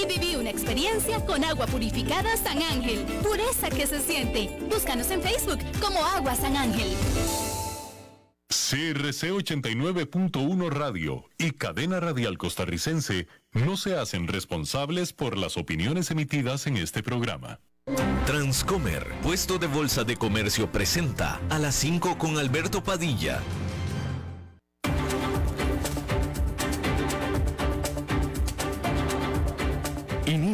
y viví una experiencia con agua purificada San Ángel. Pureza que se siente. Búscanos en Facebook como Agua San Ángel. CRC 89.1 Radio y Cadena Radial Costarricense no se hacen responsables por las opiniones emitidas en este programa. Transcomer, puesto de bolsa de comercio, presenta a las 5 con Alberto Padilla.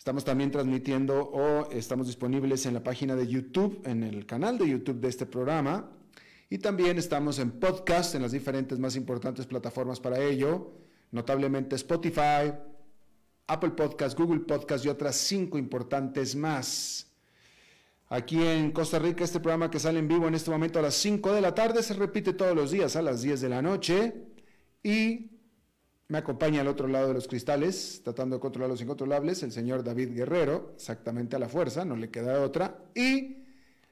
Estamos también transmitiendo o estamos disponibles en la página de YouTube, en el canal de YouTube de este programa y también estamos en podcast, en las diferentes más importantes plataformas para ello, notablemente Spotify, Apple Podcast, Google Podcast y otras cinco importantes más. Aquí en Costa Rica, este programa que sale en vivo en este momento a las 5 de la tarde se repite todos los días a las 10 de la noche y me acompaña al otro lado de los cristales, tratando de controlar los incontrolables, el señor David Guerrero, exactamente a la fuerza, no le queda otra, y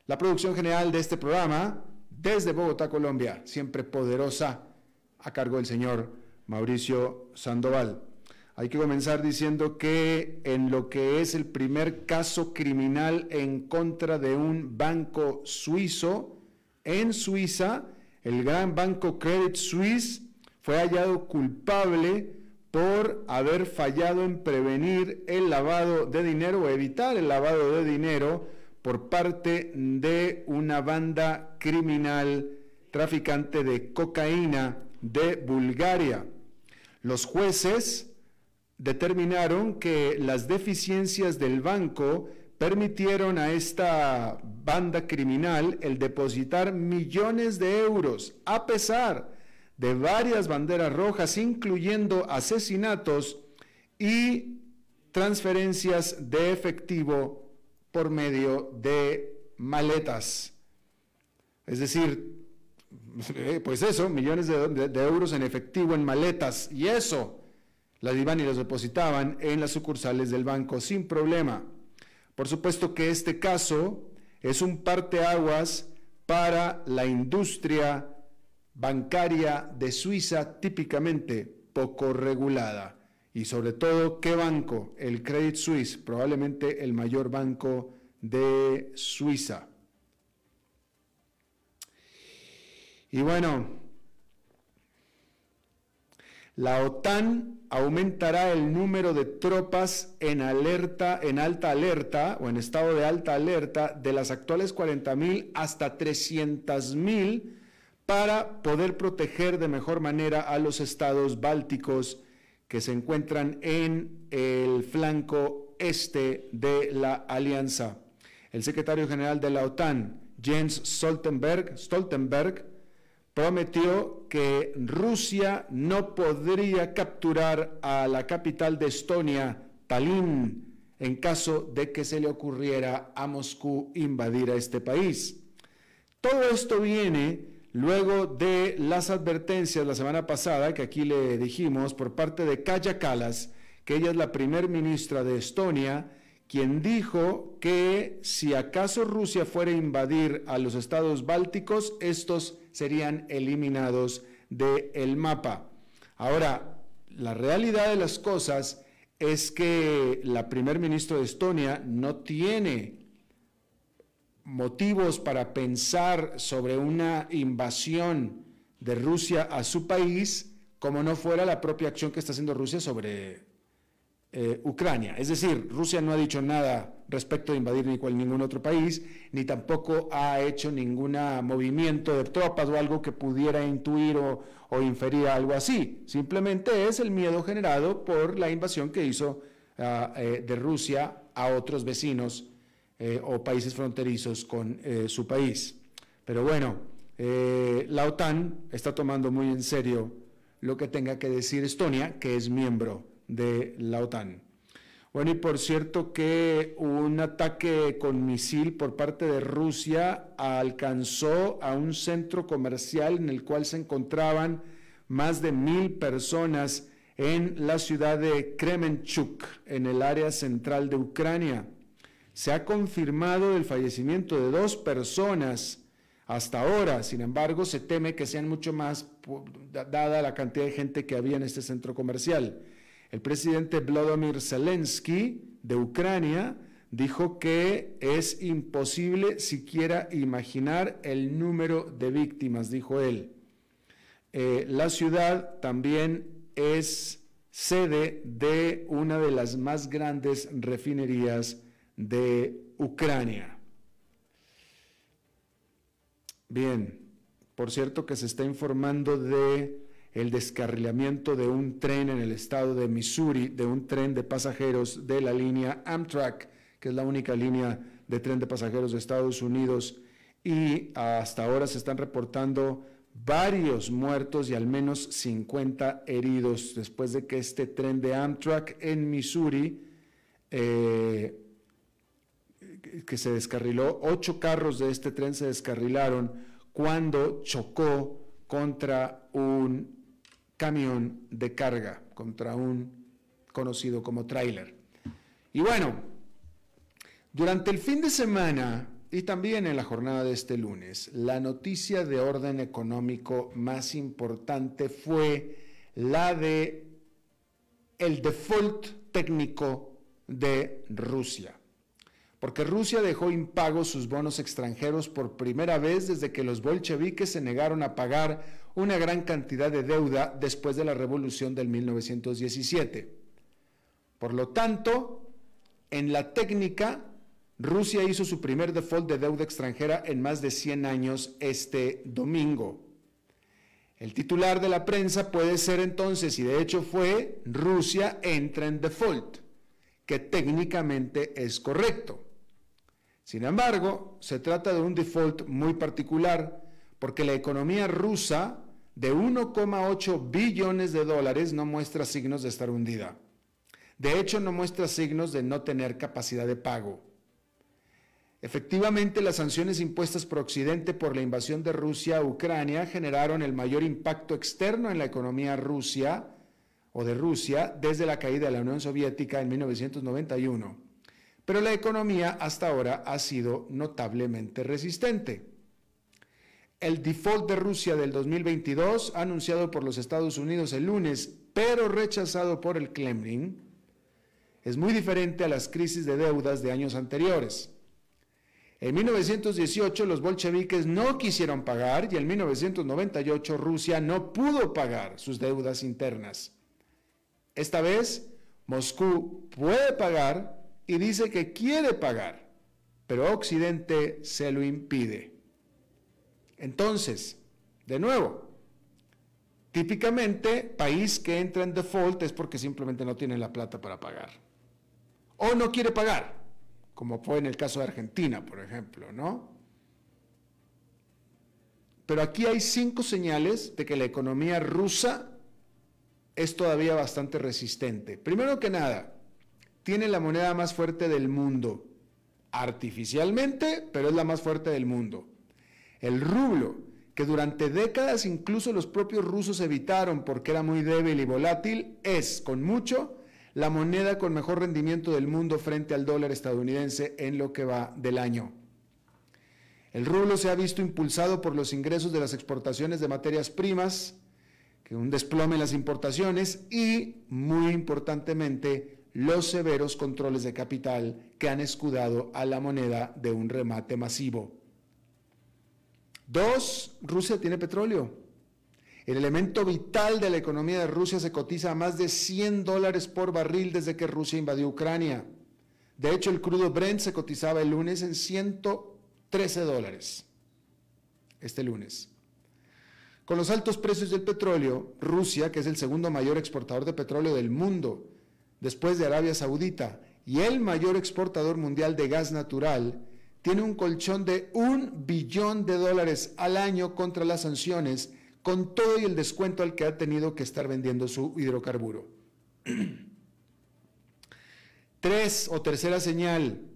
la producción general de este programa, desde Bogotá, Colombia, siempre poderosa, a cargo del señor Mauricio Sandoval. Hay que comenzar diciendo que en lo que es el primer caso criminal en contra de un banco suizo, en Suiza, el gran banco Credit Suisse fue hallado culpable por haber fallado en prevenir el lavado de dinero o evitar el lavado de dinero por parte de una banda criminal traficante de cocaína de Bulgaria. Los jueces determinaron que las deficiencias del banco permitieron a esta banda criminal el depositar millones de euros a pesar de varias banderas rojas, incluyendo asesinatos y transferencias de efectivo por medio de maletas. Es decir, pues eso, millones de, euros en efectivo en maletas. Y eso, las iban y los depositaban en las sucursales del banco sin problema. Por supuesto que este caso es un parteaguas para la industria bancaria de Suiza típicamente poco regulada y sobre todo qué banco, el Credit Suisse, probablemente el mayor banco de Suiza. Y bueno, la OTAN aumentará el número de tropas en alerta, en alta alerta o en estado de alta alerta de las actuales 40.000 hasta 300.000 para poder proteger de mejor manera a los estados bálticos que se encuentran en el flanco este de la alianza. El secretario general de la OTAN, Jens Stoltenberg, Stoltenberg prometió que Rusia no podría capturar a la capital de Estonia, Tallinn, en caso de que se le ocurriera a Moscú invadir a este país. Todo esto viene Luego de las advertencias la semana pasada, que aquí le dijimos, por parte de Kaya Kalas, que ella es la primer ministra de Estonia, quien dijo que si acaso Rusia fuera a invadir a los estados bálticos, estos serían eliminados del mapa. Ahora, la realidad de las cosas es que la primer ministra de Estonia no tiene motivos para pensar sobre una invasión de Rusia a su país como no fuera la propia acción que está haciendo Rusia sobre eh, Ucrania. Es decir, Rusia no ha dicho nada respecto de invadir ni cual ningún otro país, ni tampoco ha hecho ningún movimiento de tropas o algo que pudiera intuir o, inferir algo así. Simplemente es el miedo generado por la invasión que hizo ah, eh, de Rusia a otros vecinos eh, o países fronterizos con eh, su país. Pero bueno, la OTAN está tomando muy en serio lo que tenga que decir Estonia, que es miembro de la OTAN. Bueno, y por cierto que un ataque con misil por parte de Rusia alcanzó a un centro comercial en el cual se encontraban más de mil personas en la ciudad de Kremenchuk, en el área central de Ucrania. Se ha confirmado el fallecimiento de dos personas hasta ahora, sin embargo, se teme que sean mucho más, dada la cantidad de gente que había en este centro comercial. El presidente Vladimir Zelensky de Ucrania dijo que es imposible siquiera imaginar el número de víctimas, dijo él. Eh, la ciudad también es sede de una de las más grandes refinerías de Ucrania. Bien, por cierto que se está informando de el descarrilamiento de un tren en el estado de Missouri, de un tren de pasajeros de la línea Amtrak, que es la única línea de tren de pasajeros de Estados Unidos, y hasta ahora se están reportando varios muertos y al menos 50 heridos después de que este tren de Amtrak en Missouri, eh, que se descarriló, ocho carros de este tren se descarrilaron cuando chocó contra un camión de carga contra un conocido como tráiler. Y bueno, durante el fin de semana y también en la jornada de este lunes, la noticia de orden económico más importante fue la de el default técnico de Rusia. Porque Rusia dejó impagos sus bonos extranjeros por primera vez desde que los bolcheviques se negaron a pagar una gran cantidad de deuda después de la revolución del 1917. Por lo tanto, en la técnica, Rusia hizo su primer default de deuda extranjera en más de 100 años este domingo. El titular de la prensa puede ser entonces, y de hecho fue, Rusia entra en default, que técnicamente es correcto. Sin embargo, se trata de un default muy particular porque la economía rusa de 1,8 billones de dólares no muestra signos de estar hundida. De hecho, no muestra signos de no tener capacidad de pago. Efectivamente, las sanciones impuestas por Occidente por la invasión de Rusia a Ucrania generaron el mayor impacto externo en la economía rusia o de Rusia desde la caída de la Unión Soviética en 1991. Pero la economía hasta ahora ha sido notablemente resistente. El default de Rusia del 2022, anunciado por los Estados Unidos el lunes, pero rechazado por el Kremlin, es muy diferente a las crisis de deudas de años anteriores. En 1918 los bolcheviques no quisieron pagar y en 1998 Rusia no pudo pagar sus deudas internas. Esta vez Moscú puede pagar y dice que quiere pagar, pero Occidente se lo impide. Entonces, de nuevo, típicamente país que entra en default es porque simplemente no tiene la plata para pagar. O no quiere pagar, como fue en el caso de Argentina, por ejemplo, ¿no? Pero aquí hay cinco señales de que la economía rusa es todavía bastante resistente. Primero que nada, tiene la moneda más fuerte del mundo, artificialmente, pero es la más fuerte del mundo. El rublo, que durante décadas incluso los propios rusos evitaron porque era muy débil y volátil, es, con mucho, la moneda con mejor rendimiento del mundo frente al dólar estadounidense en lo que va del año. El rublo se ha visto impulsado por los ingresos de las exportaciones de materias primas, que un desplome en las importaciones y, muy importantemente, los severos controles de capital que han escudado a la moneda de un remate masivo. Dos, Rusia tiene petróleo. El elemento vital de la economía de Rusia se cotiza a más de 100 dólares por barril desde que Rusia invadió Ucrania. De hecho, el crudo Brent se cotizaba el lunes en 113 dólares. Este lunes. Con los altos precios del petróleo, Rusia, que es el segundo mayor exportador de petróleo del mundo, después de Arabia Saudita, y el mayor exportador mundial de gas natural, tiene un colchón de un billón de dólares al año contra las sanciones con todo y el descuento al que ha tenido que estar vendiendo su hidrocarburo. Tres o tercera señal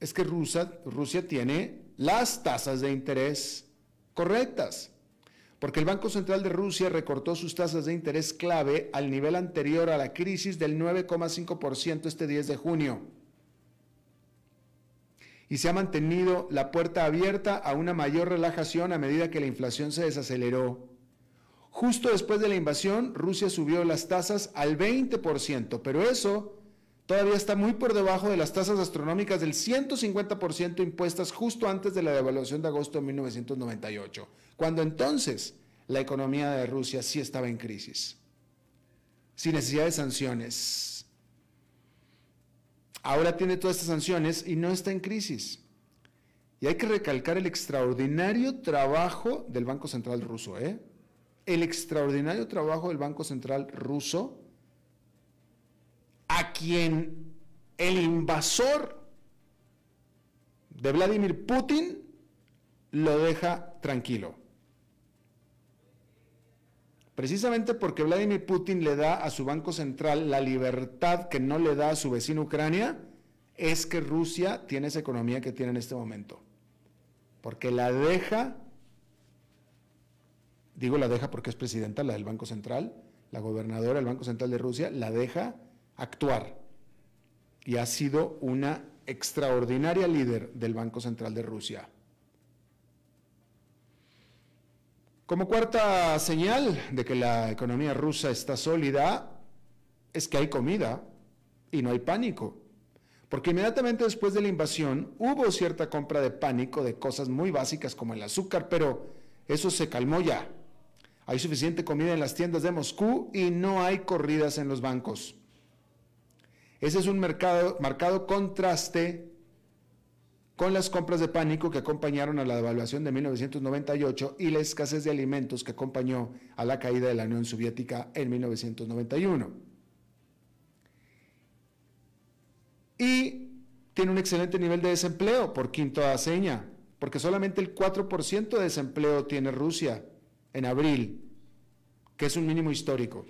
es que Rusia, tiene las tasas de interés correctas, porque el Banco Central de Rusia recortó sus tasas de interés clave al nivel anterior a la crisis del 9,5% este 10 de junio y se ha mantenido la puerta abierta a una mayor relajación a medida que la inflación se desaceleró. Justo después de la invasión, Rusia subió las tasas al 20%, pero eso todavía está muy por debajo de las tasas astronómicas del 150% impuestas justo antes de la devaluación de agosto de 1998, cuando entonces la economía de Rusia sí estaba en crisis, sin necesidad de sanciones ahora tiene todas estas sanciones y no está en crisis. Y hay que recalcar el extraordinario trabajo del Banco Central ruso, ¿eh? El extraordinario trabajo del Banco Central ruso, a quien el invasor de Vladimir Putin lo deja tranquilo. Precisamente porque Vladimir Putin le da a su Banco Central la libertad que no le da a su vecino Ucrania, es que Rusia tiene esa economía que tiene en este momento. Porque la deja, digo la deja porque es presidenta, la del Banco Central, la gobernadora del Banco Central de Rusia, la deja actuar. Y ha sido una extraordinaria líder del Banco Central de Rusia. Como cuarta señal de que la economía rusa está sólida, es que hay comida y no hay pánico. Porque inmediatamente después de la invasión hubo cierta compra de pánico de cosas muy básicas como el azúcar, pero eso se calmó ya. Hay suficiente comida en las tiendas de Moscú y no hay corridas en los bancos. Ese es un mercado, marcado contraste con las compras de pánico que acompañaron a la devaluación de 1998 y la escasez de alimentos que acompañó a la caída de la Unión Soviética en 1991. Y tiene un excelente nivel de desempleo por quinta seña, porque solamente el 4% de desempleo tiene Rusia en abril, que es un mínimo histórico.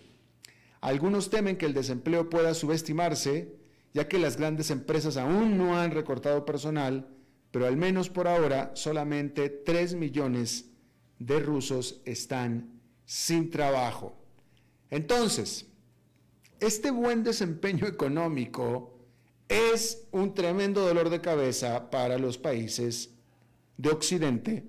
Algunos temen que el desempleo pueda subestimarse, ya que las grandes empresas aún no han recortado personal pero al menos por ahora solamente 3 millones de rusos están sin trabajo. Entonces, este buen desempeño económico es un tremendo dolor de cabeza para los países de Occidente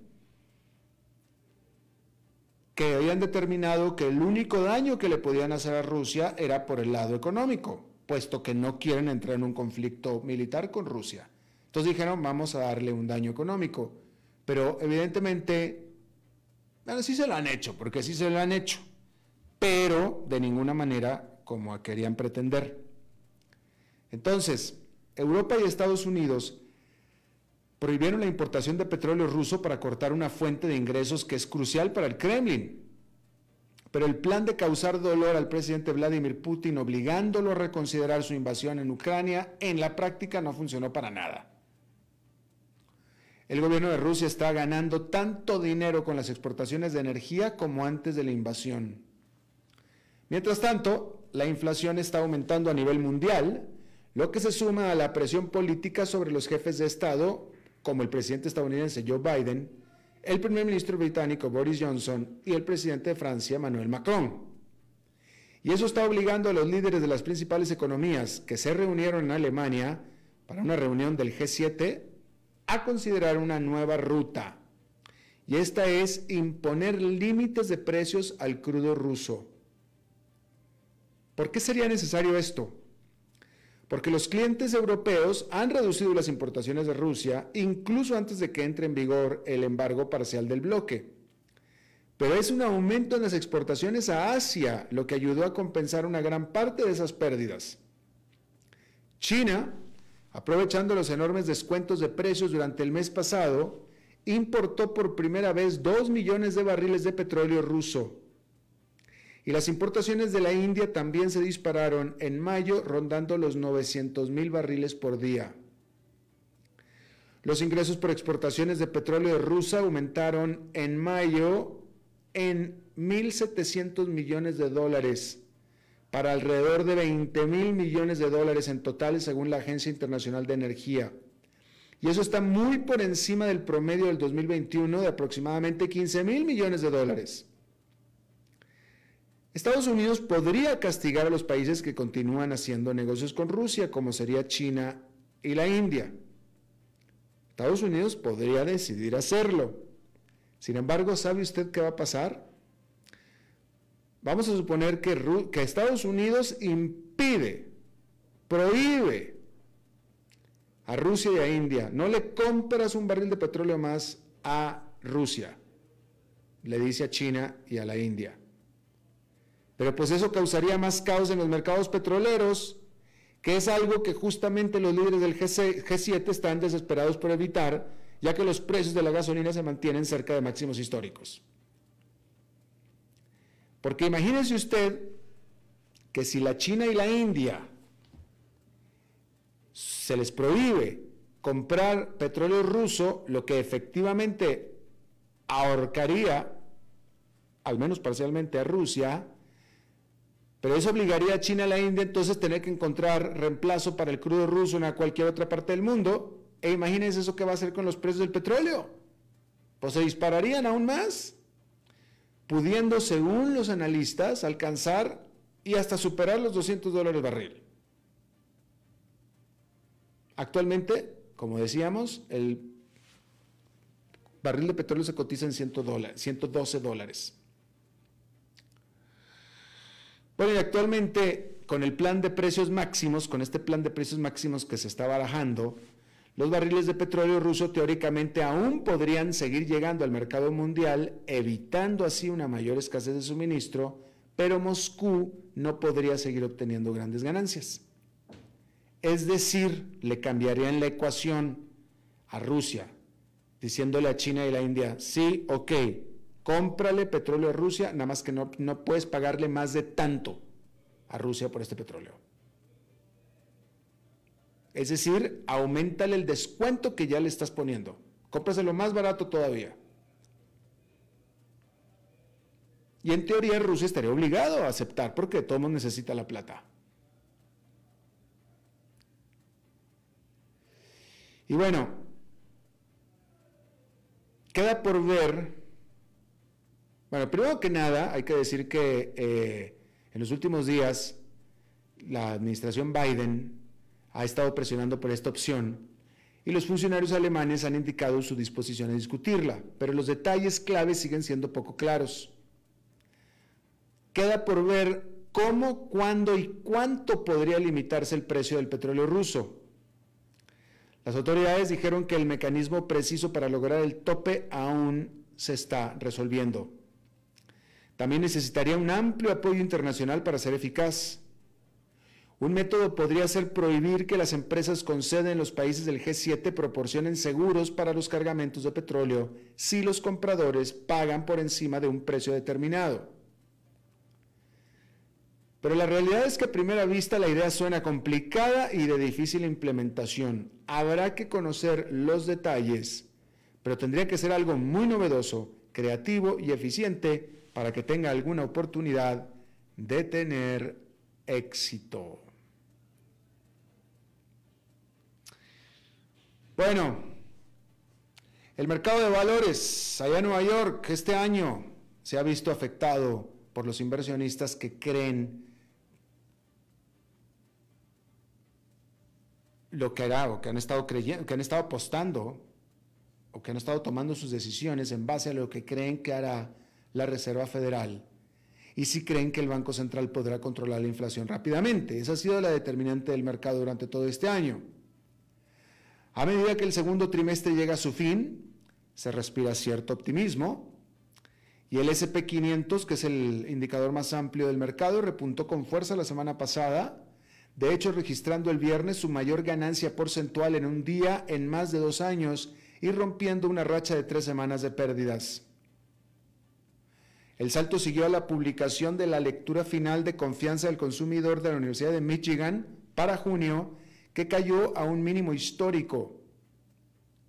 que habían determinado que el único daño que le podían hacer a Rusia era por el lado económico, puesto que no quieren entrar en un conflicto militar con Rusia. Entonces dijeron, vamos a darle un daño económico. Pero evidentemente, bueno, sí se lo han hecho, porque sí se lo han hecho, pero de ninguna manera como querían pretender. Entonces, Europa y Estados Unidos prohibieron la importación de petróleo ruso para cortar una fuente de ingresos que es crucial para el Kremlin. Pero el plan de causar dolor al presidente Vladimir Putin, obligándolo a reconsiderar su invasión en Ucrania, en la práctica no funcionó para nada. El gobierno de Rusia está ganando tanto dinero con las exportaciones de energía como antes de la invasión. Mientras tanto, la inflación está aumentando a nivel mundial, lo que se suma a la presión política sobre los jefes de Estado, como el presidente estadounidense Joe Biden, el primer ministro británico Boris Johnson y el presidente de Francia Emmanuel Macron. Y eso está obligando a los líderes de las principales economías que se reunieron en Alemania para una reunión del G7 a considerar una nueva ruta. Y esta es imponer límites de precios al crudo ruso. ¿Por qué sería necesario esto? Porque los clientes europeos han reducido las importaciones de Rusia incluso antes de que entre en vigor el embargo parcial del bloque. pero es un aumento en las exportaciones a Asia lo que ayudó a compensar una gran parte de esas pérdidas. China, aprovechando los enormes descuentos de precios durante el mes pasado, importó por primera vez 2 millones de barriles de petróleo ruso. Y las importaciones de la India también se dispararon en mayo, rondando los 900 mil barriles por día. Los ingresos por exportaciones de petróleo de Rusia aumentaron en mayo en 1.700 millones de dólares para alrededor de 20 mil millones de dólares en total según la Agencia Internacional de Energía. Y eso está muy por encima del promedio del 2021 de aproximadamente 15 mil millones de dólares. Estados Unidos podría castigar a los países que continúan haciendo negocios con Rusia, como sería China y la India. Estados Unidos podría decidir hacerlo. Sin embargo, ¿sabe usted qué va a pasar? Vamos a suponer que, que Estados Unidos impide, prohíbe a Rusia y a India, no le compras un barril de petróleo más a Rusia, le dice a China y a la India. Pero pues eso causaría más caos en los mercados petroleros, que es algo que justamente los líderes del G7 están desesperados por evitar ya que los precios de la gasolina se mantienen cerca de máximos históricos. Porque imagínense usted que si la China y la India se les prohíbe comprar petróleo ruso, lo que efectivamente ahorcaría, al menos parcialmente a Rusia, pero eso obligaría a China y a la India entonces tener que encontrar reemplazo para el crudo ruso en cualquier otra parte del mundo, e imagínense eso que va a hacer con los precios del petróleo. Pues se dispararían aún más, pudiendo, según los analistas, alcanzar y hasta superar los 200 dólares barril. Actualmente, como decíamos, el barril de petróleo se cotiza en 112 dólares. Bueno, y actualmente con el plan de precios máximos, con este plan de precios máximos que se está barajando, los barriles de petróleo ruso teóricamente aún podrían seguir llegando al mercado mundial, evitando así una mayor escasez de suministro, pero Moscú no podría seguir obteniendo grandes ganancias. Es decir, le cambiarían la ecuación a Rusia, diciéndole a China y la India, sí, ok, cómprale petróleo a Rusia, nada más que no, no puedes pagarle más de tanto a Rusia por este petróleo. Es decir, aumentale el descuento que ya le estás poniendo. Cómpraselo más barato todavía. Y en teoría Rusia estaría obligado a aceptar porque todo mundo necesita la plata. Y bueno, queda por ver, bueno, primero que nada hay que decir que eh, en los últimos días la administración Biden ha estado presionando por esta opción y los funcionarios alemanes han indicado su disposición a discutirla, pero los detalles claves siguen siendo poco claros. Queda por ver cómo, cuándo y cuánto podría limitarse el precio del petróleo ruso. Las autoridades dijeron que el mecanismo preciso para lograr el tope aún se está resolviendo. También necesitaría un amplio apoyo internacional para ser eficaz. Un método podría ser prohibir que las empresas con sede en los países del G7 proporcionen seguros para los cargamentos de petróleo si los compradores pagan por encima de un precio determinado. Pero la realidad es que a primera vista la idea suena complicada y de difícil implementación. Habrá que conocer los detalles, pero tendría que ser algo muy novedoso, creativo y eficiente para que tenga alguna oportunidad de tener éxito. Bueno, el mercado de valores allá en Nueva York este año se ha visto afectado por los inversionistas que creen lo que hará o que han estado creyendo, que han estado apostando o que han estado tomando sus decisiones en base a lo que creen que hará la Reserva Federal y si creen que el Banco Central podrá controlar la inflación rápidamente. Esa ha sido la determinante del mercado durante todo este año. A medida que el segundo trimestre llega a su fin, se respira cierto optimismo Y el SP500, que es el indicador más amplio del mercado, repuntó con fuerza la semana pasada, de hecho registrando el viernes su mayor ganancia porcentual en un día en más de dos años y rompiendo una racha de tres semanas de pérdidas. El salto siguió a la publicación de la lectura final de confianza del consumidor de la Universidad de Michigan para junio, que cayó a un mínimo histórico.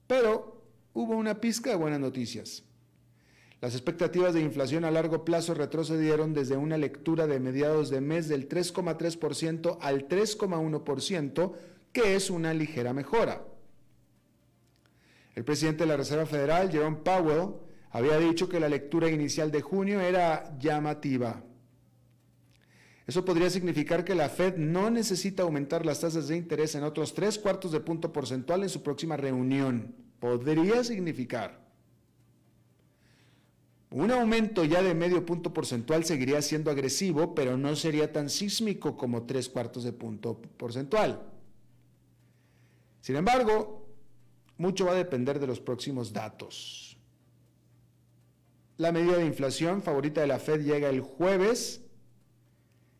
Pero hubo una pizca de buenas noticias. Las expectativas de inflación a largo plazo retrocedieron desde una lectura de mediados de mes del 3,3% al 3,1%, que es una ligera mejora. El presidente de la Reserva Federal, Jerome Powell, había dicho que la lectura inicial de junio era llamativa. Eso podría significar que la Fed no necesita aumentar las tasas de interés en otros tres cuartos de punto porcentual en su próxima reunión. Podría significar. Un aumento ya de medio punto porcentual seguiría siendo agresivo, pero no sería tan sísmico como tres cuartos de punto porcentual. Sin embargo, mucho va a depender de los próximos datos. La medida de inflación favorita de la Fed llega el jueves.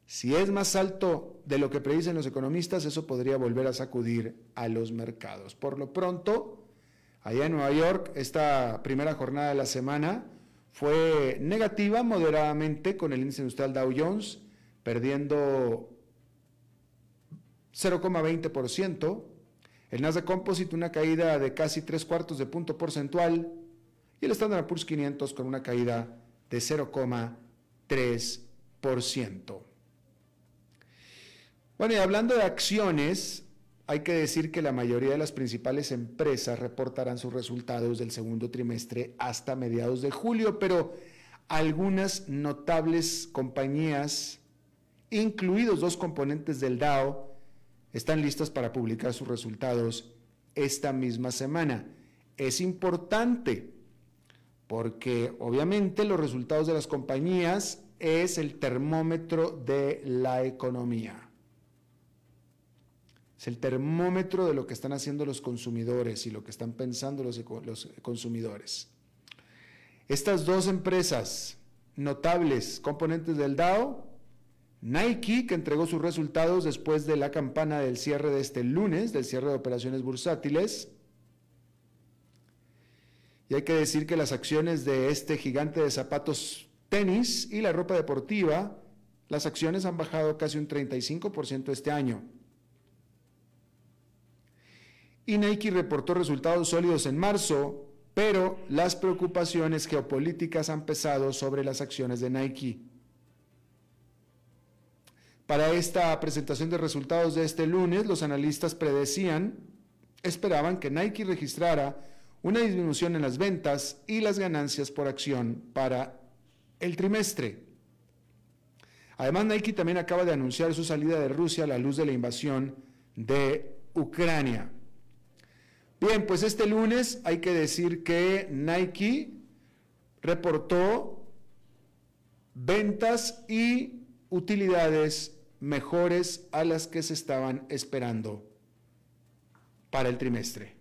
Si es más alto de lo que predicen los economistas, eso podría volver a sacudir a los mercados. Por lo pronto, allá en Nueva York, esta primera jornada de la semana, fue negativa moderadamente con el índice industrial Dow Jones, perdiendo 0,20%. El Nasdaq Composite una caída de casi tres cuartos de punto porcentual y el Standard Poor's 500 con una caída de 0,3%. Bueno, y hablando de acciones, hay que decir que la mayoría de las principales empresas reportarán sus resultados del segundo trimestre hasta mediados de julio, pero algunas notables compañías, incluidos dos componentes del DAO, están listas para publicar sus resultados esta misma semana. Es importante porque obviamente los resultados de las compañías es el termómetro de la economía. Es el termómetro de lo que están haciendo los consumidores y lo que están pensando los, los consumidores. Estas dos empresas notables, componentes del DAO, Nike, que entregó sus resultados después de la campana del cierre de este lunes, del cierre de operaciones bursátiles. Y hay que decir que las acciones de este gigante de zapatos tenis y la ropa deportiva, las acciones han bajado casi un 35% este año y Nike reportó resultados sólidos en marzo, pero las preocupaciones geopolíticas han pesado sobre las acciones de Nike. Para esta presentación de resultados de este lunes, los analistas predecían, esperaban que Nike registrara una disminución en las ventas y las ganancias por acción para el trimestre. Además, Nike también acaba de anunciar su salida de Rusia a la luz de la invasión de Ucrania. Bien, pues este lunes hay que decir que Nike reportó ventas y utilidades mejores a las que se estaban esperando para el trimestre.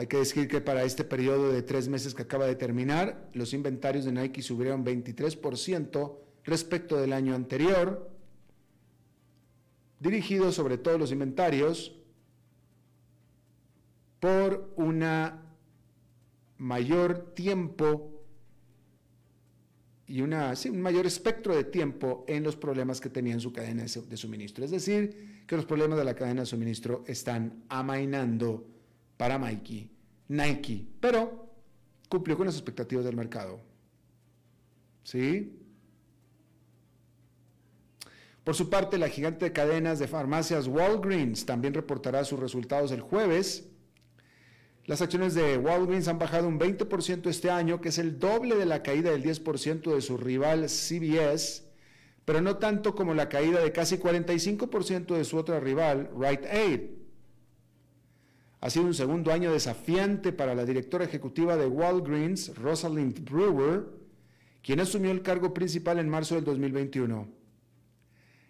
Hay que decir que para este periodo de tres meses que acaba de terminar, los inventarios de Nike subieron 23% respecto del año anterior, dirigidos sobre todo los inventarios por una mayor tiempo y una, un mayor espectro de tiempo en los problemas que tenía en su cadena de suministro. Es decir, que los problemas de la cadena de suministro están amainando para Nike, Nike, pero cumplió con las expectativas del mercado. ¿Sí? Por su parte, la gigante de cadenas de farmacias Walgreens también reportará sus resultados el jueves las acciones de Walgreens han bajado un 20% este año, que es el doble de la caída del 10% de su rival CVS, pero no tanto como la caída de casi 45% de su otra rival, Rite Aid. Ha sido un segundo año desafiante para la directora ejecutiva de Walgreens, Rosalind Brewer, quien asumió el cargo principal en marzo del 2021.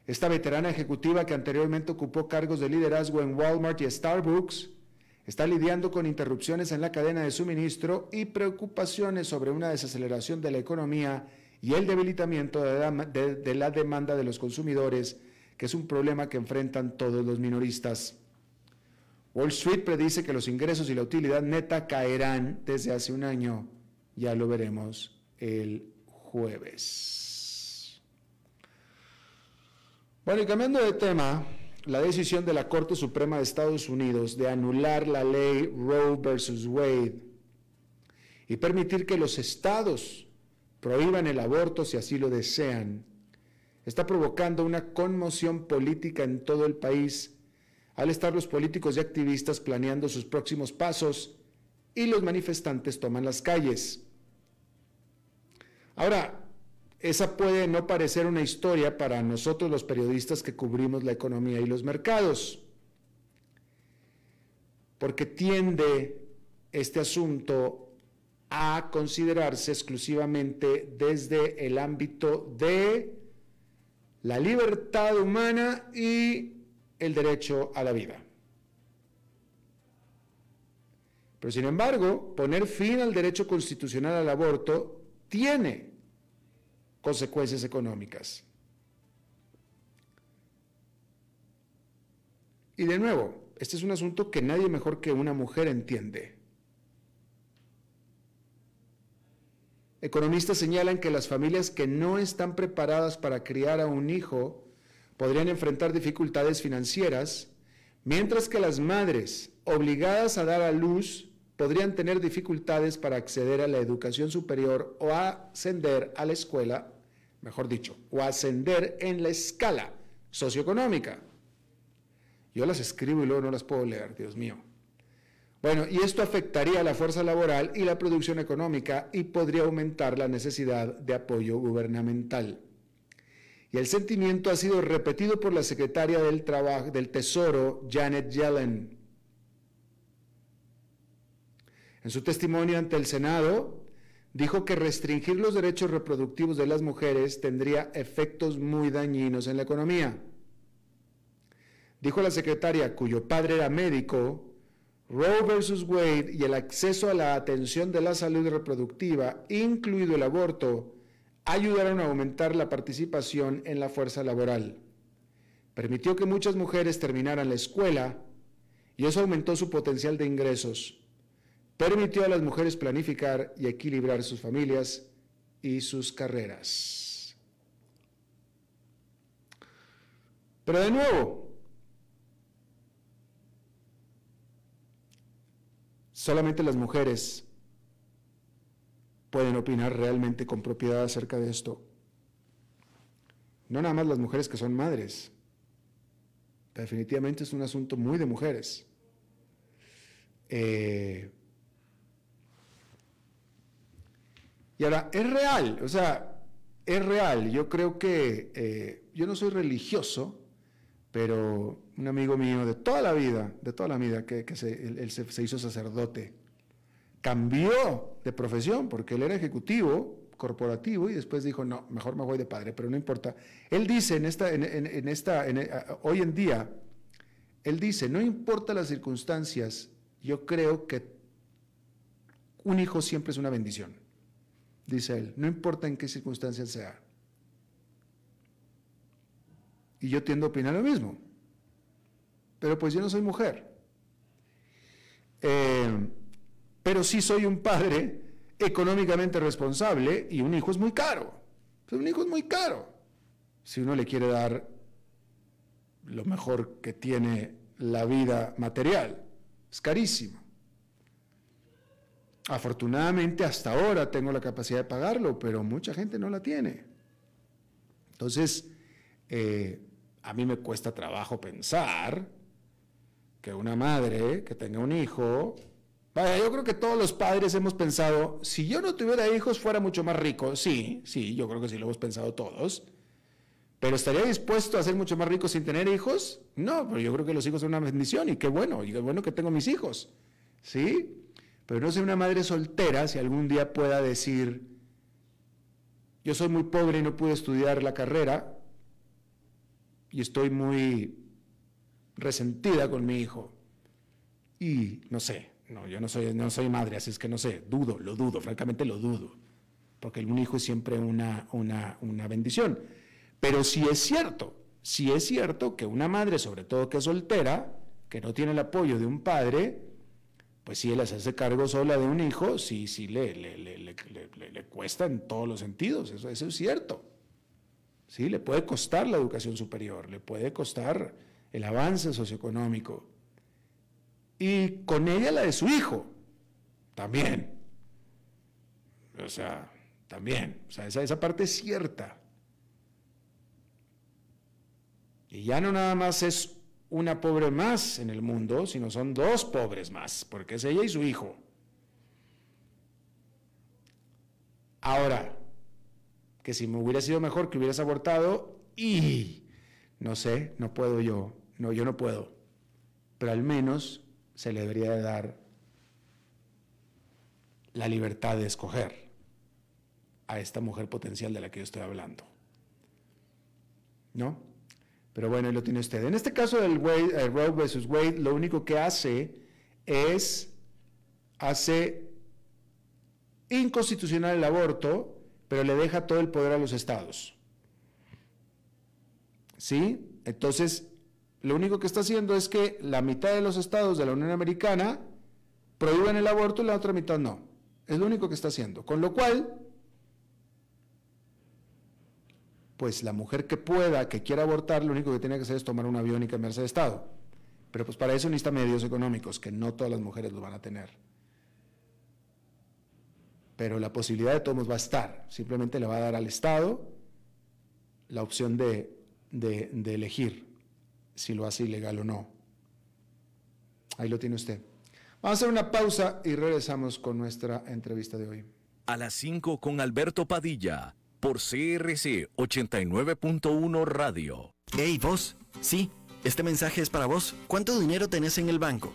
Esta veterana ejecutiva que anteriormente ocupó cargos de liderazgo en Walmart y Starbucks, está lidiando con interrupciones en la cadena de suministro y preocupaciones sobre una desaceleración de la economía y el debilitamiento de la, demanda de los consumidores, que es un problema que enfrentan todos los minoristas. Wall Street predice que los ingresos y la utilidad neta caerán desde hace un año. Ya lo veremos el jueves. Bueno, y cambiando de tema, la decisión de la Corte Suprema de Estados Unidos de anular la ley Roe versus Wade y permitir que los estados prohíban el aborto si así lo desean, está provocando una conmoción política en todo el país al estar los políticos y activistas planeando sus próximos pasos y los manifestantes toman las calles. Ahora, esa puede no parecer una historia para nosotros los periodistas que cubrimos la economía y los mercados, porque tiende este asunto a considerarse exclusivamente desde el ámbito de la libertad humana y el derecho a la vida. Pero sin embargo, poner fin al derecho constitucional al aborto tiene consecuencias económicas. Y de nuevo, este es un asunto que nadie mejor que una mujer entiende. Economistas señalan que las familias que no están preparadas para criar a un hijo podrían enfrentar dificultades financieras, mientras que las madres obligadas a dar a luz podrían tener dificultades para acceder a la educación superior o ascender a la escuela, mejor dicho, o ascender en la escala socioeconómica. Yo las escribo y luego no las puedo leer, Dios mío. Bueno, y esto afectaría a la fuerza laboral y la producción económica y podría aumentar la necesidad de apoyo gubernamental. Y el sentimiento ha sido repetido por la secretaria del, Tesoro, Janet Yellen. En su testimonio ante el Senado, dijo que restringir los derechos reproductivos de las mujeres tendría efectos muy dañinos en la economía. Dijo la secretaria, cuyo padre era médico, Roe versus Wade y el acceso a la atención de la salud reproductiva, incluido el aborto, ayudaron a aumentar la participación en la fuerza laboral. Permitió que muchas mujeres terminaran la escuela y eso aumentó su potencial de ingresos permitió a las mujeres planificar y equilibrar sus familias y sus carreras. Pero de nuevo, solamente las mujeres pueden opinar realmente con propiedad acerca de esto. No nada más las mujeres que son madres. Definitivamente es un asunto muy de mujeres. Eh, Y ahora, es real, o sea, es real. Yo creo que, eh, yo no soy religioso, pero un amigo mío de toda la vida, de toda la vida, que, se, él, se, hizo sacerdote, cambió de profesión porque él era ejecutivo corporativo y después dijo, no, mejor me voy de padre, pero no importa. Él dice en esta, en, esta, hoy en día, él dice, no importa las circunstancias, yo creo que un hijo siempre es una bendición dice él, no importa en qué circunstancias sea. Y yo tiendo a opinar lo mismo. Pero pues yo no soy mujer. Eh, pero sí soy un padre económicamente responsable y un hijo es muy caro. un hijo es muy caro. Si uno le quiere dar lo mejor que tiene la vida material, es carísimo. Afortunadamente hasta ahora tengo la capacidad de pagarlo, pero mucha gente no la tiene. Entonces, eh, a mí me cuesta trabajo pensar que una madre que tenga un hijo, vaya, yo creo que todos los padres hemos pensado, si yo no tuviera hijos fuera mucho más rico. Sí, sí, yo creo que sí lo hemos pensado todos. Pero ¿estaría dispuesto a ser mucho más rico sin tener hijos? No, pero yo creo que los hijos son una bendición y qué bueno, y qué bueno que tengo mis hijos. ¿Sí? Pero no soy una madre soltera si algún día pueda decir, yo soy muy pobre y no pude estudiar la carrera y estoy muy resentida con mi hijo. Y no sé, no, yo no soy, no soy madre, así es que no sé, dudo, lo dudo, francamente lo dudo, porque un hijo es siempre una, una, una bendición. Pero sí es cierto, sí es cierto que una madre, sobre todo que es soltera, que no tiene el apoyo de un padre, pues si él hace cargo sola de un hijo, sí, sí le, le, le, le, cuesta en todos los sentidos, eso, eso es cierto. Sí, le puede costar la educación superior, le puede costar el avance socioeconómico. Y con ella la de su hijo, también. O sea, también. O sea, esa, esa parte es cierta. Y ya no nada más es una pobre más en el mundo, sino son dos pobres más, porque es ella y su hijo. Ahora, que si me hubiera sido mejor que hubieras abortado, y no sé, no puedo yo, no, yo no puedo, pero al menos se le debería de dar la libertad de escoger a esta mujer potencial de la que yo estoy hablando. ¿No? Pero bueno, ahí lo tiene usted. En este caso del Wade, Roe versus Wade, lo único que hace es, hace inconstitucional el aborto, pero le deja todo el poder a los estados. ¿Sí? Entonces, lo único que está haciendo es que la mitad de los estados de la Unión Americana prohíben el aborto y la otra mitad no. Es lo único que está haciendo. Con lo cual, pues la mujer que pueda, que quiera abortar, lo único que tiene que hacer es tomar un avión y cambiarse de estado. Pero pues para eso necesita medios económicos, que no todas las mujeres lo van a tener. Pero la posibilidad de todos va a estar. Simplemente le va a dar al Estado la opción de, de elegir si lo hace ilegal o no. Ahí lo tiene usted. Vamos a hacer una pausa y regresamos con nuestra entrevista de hoy. A las 5 con Alberto Padilla por CRC 89.1 Radio. Hey, vos. Sí, este mensaje es para vos. ¿Cuánto dinero tenés en el banco?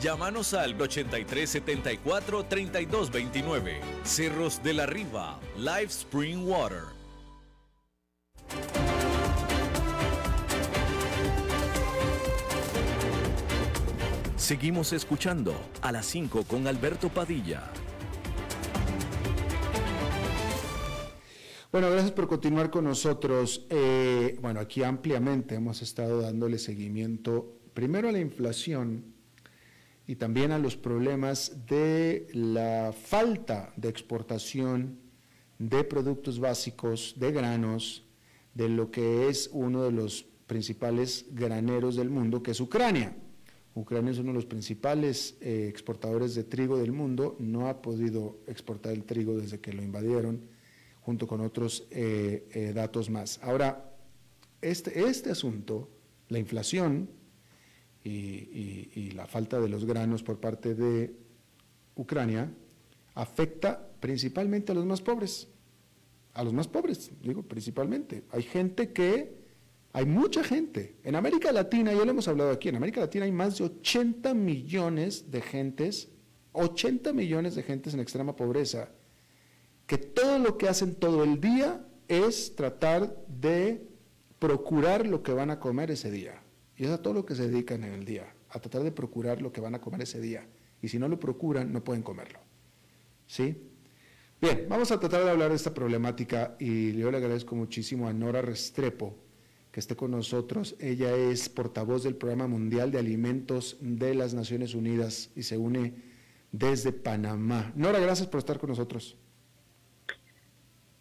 Llámanos al 8374-3229. Cerros de la Riva, Live Spring Water. Seguimos escuchando a las 5 con Alberto Padilla. Bueno, gracias por continuar con nosotros. Eh, bueno, aquí ampliamente hemos estado dándole seguimiento primero a la inflación y también a los problemas de la falta de exportación de productos básicos, de granos, de lo que es uno de los principales graneros del mundo, que es Ucrania. Ucrania es uno de los principales eh, exportadores de trigo del mundo, no ha podido exportar el trigo desde que lo invadieron, junto con otros eh, eh, datos más. Ahora, este, este asunto, la inflación, y, la falta de los granos por parte de Ucrania afecta principalmente a los más pobres, a los más pobres, digo principalmente. Hay gente que, hay mucha gente, en América Latina, ya lo hemos hablado aquí, en América Latina hay más de 80 millones de gentes, 80 millones de gentes en extrema pobreza, que todo lo que hacen todo el día es tratar de procurar lo que van a comer ese día. Y es a todo lo que se dedican en el día, a tratar de procurar lo que van a comer ese día. Y si no lo procuran, no pueden comerlo. ¿Sí? Bien, vamos a tratar de hablar de esta problemática y yo le agradezco muchísimo a Nora Restrepo, que esté con nosotros. Ella es portavoz del Programa Mundial de Alimentos de las Naciones Unidas y se une desde Panamá. Nora, gracias por estar con nosotros.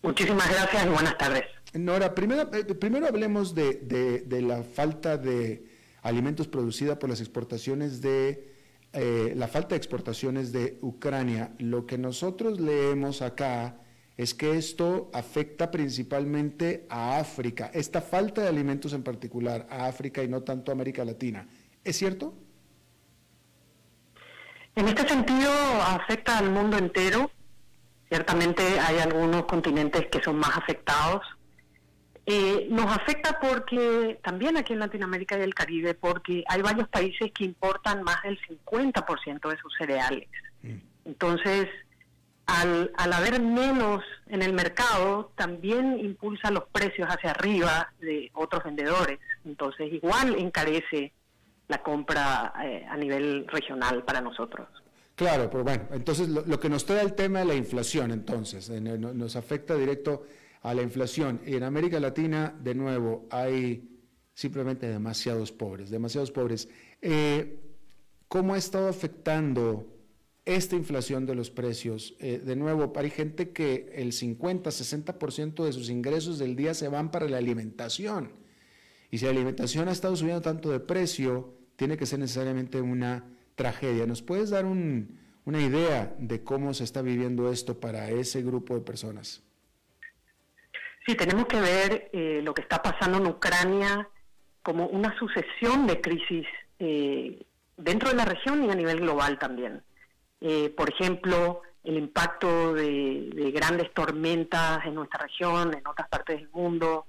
Muchísimas gracias y buenas tardes. Nora, primero, eh, primero hablemos de, la falta de alimentos producida por las exportaciones de eh, la falta de exportaciones de Ucrania. Lo que nosotros leemos acá es que esto afecta principalmente a África, esta falta de alimentos en particular a África y no tanto a América Latina. ¿Es cierto? En este sentido afecta al mundo entero. Ciertamente hay algunos continentes que son más afectados. Eh, nos afecta porque también aquí en Latinoamérica y el Caribe, porque hay varios países que importan más del 50% de sus cereales. Mm. Entonces, al, al haber menos en el mercado, también impulsa los precios hacia arriba de otros vendedores. Entonces, igual encarece la compra eh, a nivel regional para nosotros. Claro, pero bueno, entonces lo, que nos trae el tema de la inflación, entonces, nos afecta directo a la inflación. Y en América Latina, de nuevo, hay simplemente demasiados pobres, demasiados pobres. Eh, ¿Cómo ha estado afectando esta inflación de los precios? Eh, de nuevo, hay gente que el 50, 60% de sus ingresos del día se van para la alimentación. Y si la alimentación ha estado subiendo tanto de precio, tiene que ser necesariamente una tragedia. ¿Nos puedes dar una idea de cómo se está viviendo esto para ese grupo de personas? Sí, tenemos que ver eh, lo que está pasando en Ucrania como una sucesión de crisis eh, dentro de la región y a nivel global también. Eh, por ejemplo, el impacto de, grandes tormentas en nuestra región, en otras partes del mundo,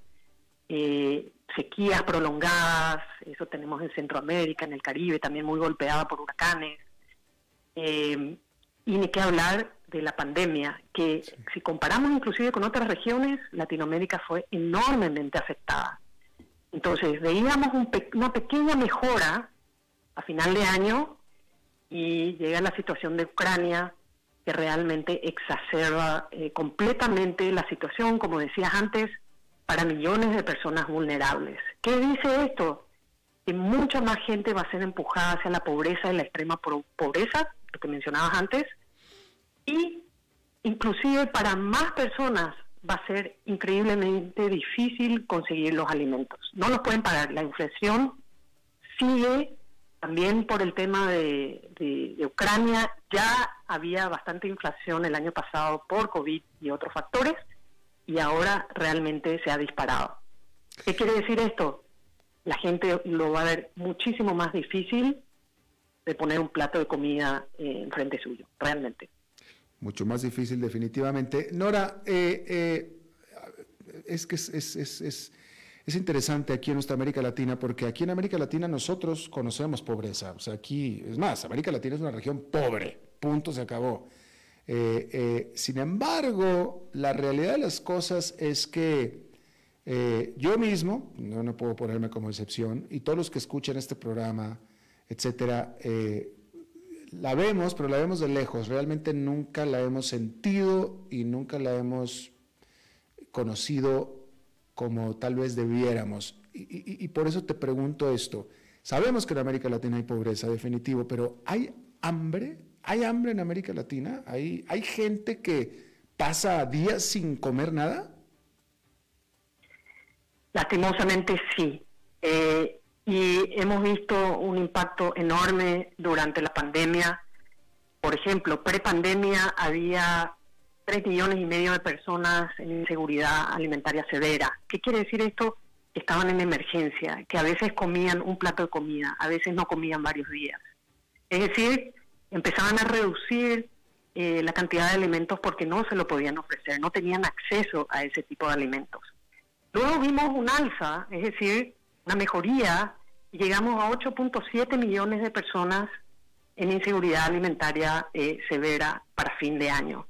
sequías prolongadas, eso tenemos en Centroamérica, en el Caribe, también muy golpeada por huracanes. Eh, y ni qué hablar de la pandemia, que si comparamos inclusive con otras regiones, Latinoamérica fue enormemente afectada. Entonces, veíamos una pequeña mejora a final de año y llega la situación de Ucrania que realmente exacerba eh, completamente la situación, como decías antes, para millones de personas vulnerables. ¿Qué dice esto? Que mucha más gente va a ser empujada hacia la pobreza y la extrema pobreza, lo que mencionabas antes, y inclusive para más personas va a ser increíblemente difícil conseguir los alimentos. No los pueden pagar. La inflación sigue también por el tema de, Ucrania. Ya había bastante inflación el año pasado por COVID y otros factores y ahora realmente se ha disparado. ¿Qué quiere decir esto? La gente lo va a ver muchísimo más difícil de poner un plato de comida eh, en frente suyo, realmente. Mucho más difícil, definitivamente. Nora, eh, eh, es que es, es, es, es, interesante aquí en nuestra América Latina, porque aquí en América Latina nosotros conocemos pobreza. O sea, aquí, es más, América Latina es una región pobre, punto, se acabó. Eh, sin embargo, la realidad de las cosas es que yo mismo, no, no, puedo ponerme como excepción, y todos los que escuchan este programa, etcétera, la vemos, pero la vemos de lejos. Realmente nunca la hemos sentido y nunca la hemos conocido como tal vez debiéramos. Y, por eso te pregunto esto. Sabemos que en América Latina hay pobreza, definitivo, pero ¿hay hambre? ¿Hay hambre en América Latina? ¿Hay, hay gente que pasa días sin comer nada? Lastimosamente sí. Eh, y hemos visto un impacto enorme durante la pandemia. Por ejemplo, pre-pandemia había 3 millones y medio de personas en inseguridad alimentaria severa. ¿Qué quiere decir esto? Estaban en emergencia, que a veces comían un plato de comida, a veces no comían varios días. Es decir, empezaban a reducir eh, la cantidad de alimentos porque no se lo podían ofrecer, no tenían acceso a ese tipo de alimentos. Luego vimos un alza, es decir, una mejoría, y llegamos a 8.7 millones de personas en inseguridad alimentaria eh, severa para fin de año,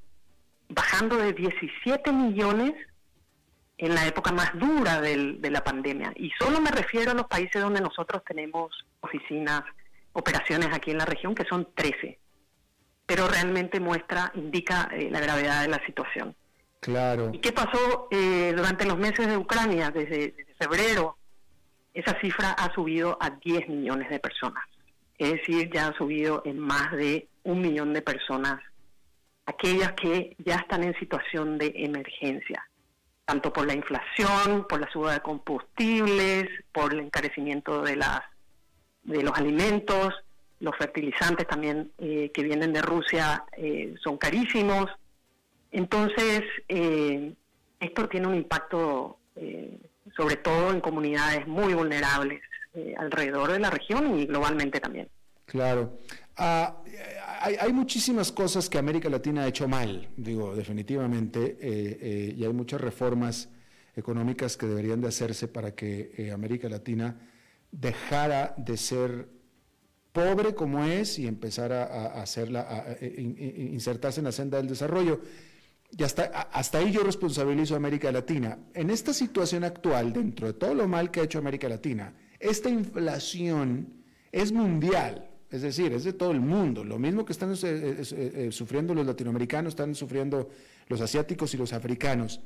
bajando de 17 millones en la época más dura de la pandemia. Y solo me refiero a los países donde nosotros tenemos oficinas operaciones aquí en la región, que son 13, pero realmente muestra, indica eh, la gravedad de la situación. Claro. ¿Y qué pasó eh, durante los meses de Ucrania, desde, febrero esa cifra ha subido a 10 millones de personas. Es decir, ya ha subido en más de un millón de personas, aquellas que ya están en situación de emergencia, tanto por la inflación, por la suba de combustibles, por el encarecimiento de, las, de los alimentos, los fertilizantes también eh, que vienen de Rusia eh, son carísimos. Entonces, eh, esto tiene un impacto sobre todo en comunidades muy vulnerables alrededor de la región y globalmente también. Claro. Ah, hay, muchísimas cosas que América Latina ha hecho mal, digo, definitivamente, y hay muchas reformas económicas que deberían de hacerse para que América Latina dejara de ser pobre como es y empezar a, hacerla, a, insertarse en la senda del desarrollo. Y hasta, hasta ahí yo responsabilizo a América Latina. En esta situación actual, dentro de todo lo mal que ha hecho América Latina, esta inflación es mundial, es decir, es de todo el mundo. Lo mismo que están eh, eh, eh, sufriendo los latinoamericanos, están sufriendo los asiáticos y los africanos.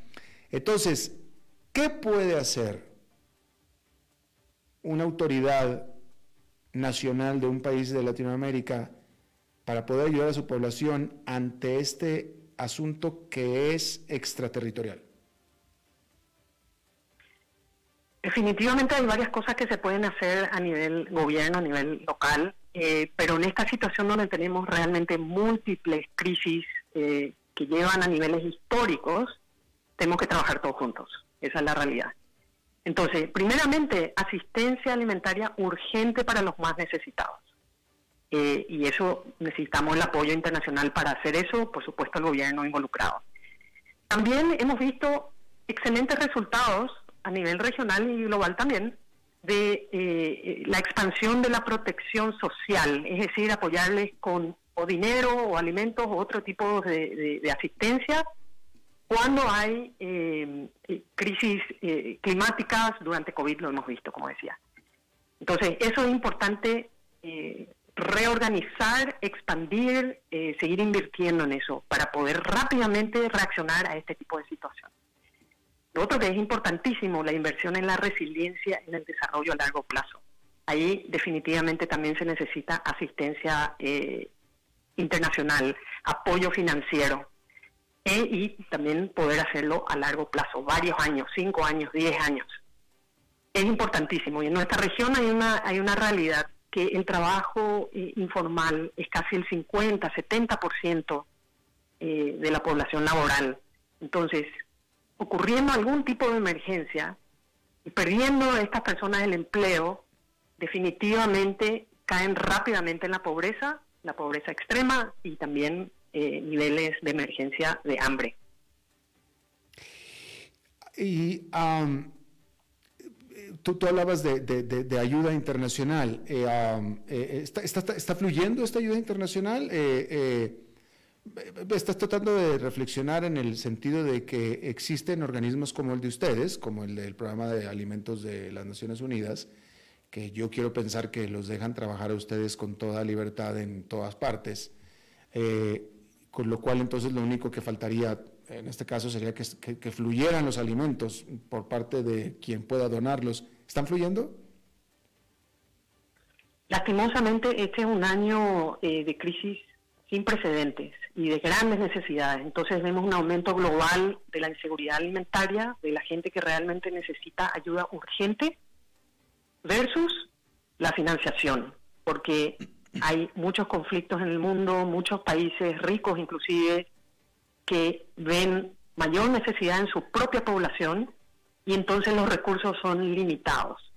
Entonces, ¿qué puede hacer una autoridad nacional de un país de Latinoamérica para poder ayudar a su población ante este asunto que es extraterritorial? Definitivamente hay varias cosas que se pueden hacer a nivel gobierno, a nivel local, eh, pero en esta situación donde tenemos realmente múltiples crisis eh, que llevan a niveles históricos, tenemos que trabajar todos juntos. Esa es la realidad. Entonces, primeramente, asistencia alimentaria urgente para los más necesitados. Eh, y eso necesitamos el apoyo internacional para hacer eso, por supuesto el gobierno involucrado. También hemos visto excelentes resultados a nivel regional y global también de eh, la expansión de la protección social, es decir, apoyarles con o dinero o alimentos o otro tipo de asistencia cuando hay eh, crisis eh, climáticas, durante COVID lo hemos visto, como decía. Entonces, eso es importante reorganizar, expandir, seguir invirtiendo en eso para poder rápidamente reaccionar a este tipo de situación. Lo otro que es importantísimo, la inversión en la resiliencia en el desarrollo a largo plazo. Ahí definitivamente también se necesita asistencia internacional, apoyo financiero, e, y también poder hacerlo a largo plazo, varios años, cinco años, diez años. Es importantísimo y en nuestra región hay una, hay una realidad que el trabajo eh, informal es casi el 50, 70% eh, de la población laboral. Entonces, ocurriendo algún tipo de emergencia y perdiendo a estas personas el empleo, definitivamente caen rápidamente en la pobreza, la pobreza extrema y también eh, niveles de emergencia de hambre. Y tú, tú, hablabas de, ayuda internacional. Eh, eh, está, está, fluyendo esta ayuda internacional? estás tratando de reflexionar en el sentido de que existen organismos como el de ustedes, como el del Programa de Alimentos de las Naciones Unidas, que yo quiero pensar que los dejan trabajar a ustedes con toda libertad en todas partes con lo cual entonces lo único que faltaría en este caso sería que, fluyeran los alimentos por parte de quien pueda donarlos. ¿Están fluyendo? Lastimosamente, este es un año eh, de crisis sin precedentes y de grandes necesidades. Entonces vemos un aumento global de la inseguridad alimentaria, de la gente que realmente necesita ayuda urgente, versus la financiación, porque hay muchos conflictos en el mundo, muchos países ricos inclusive, que ven mayor necesidad en su propia población y entonces los recursos son limitados.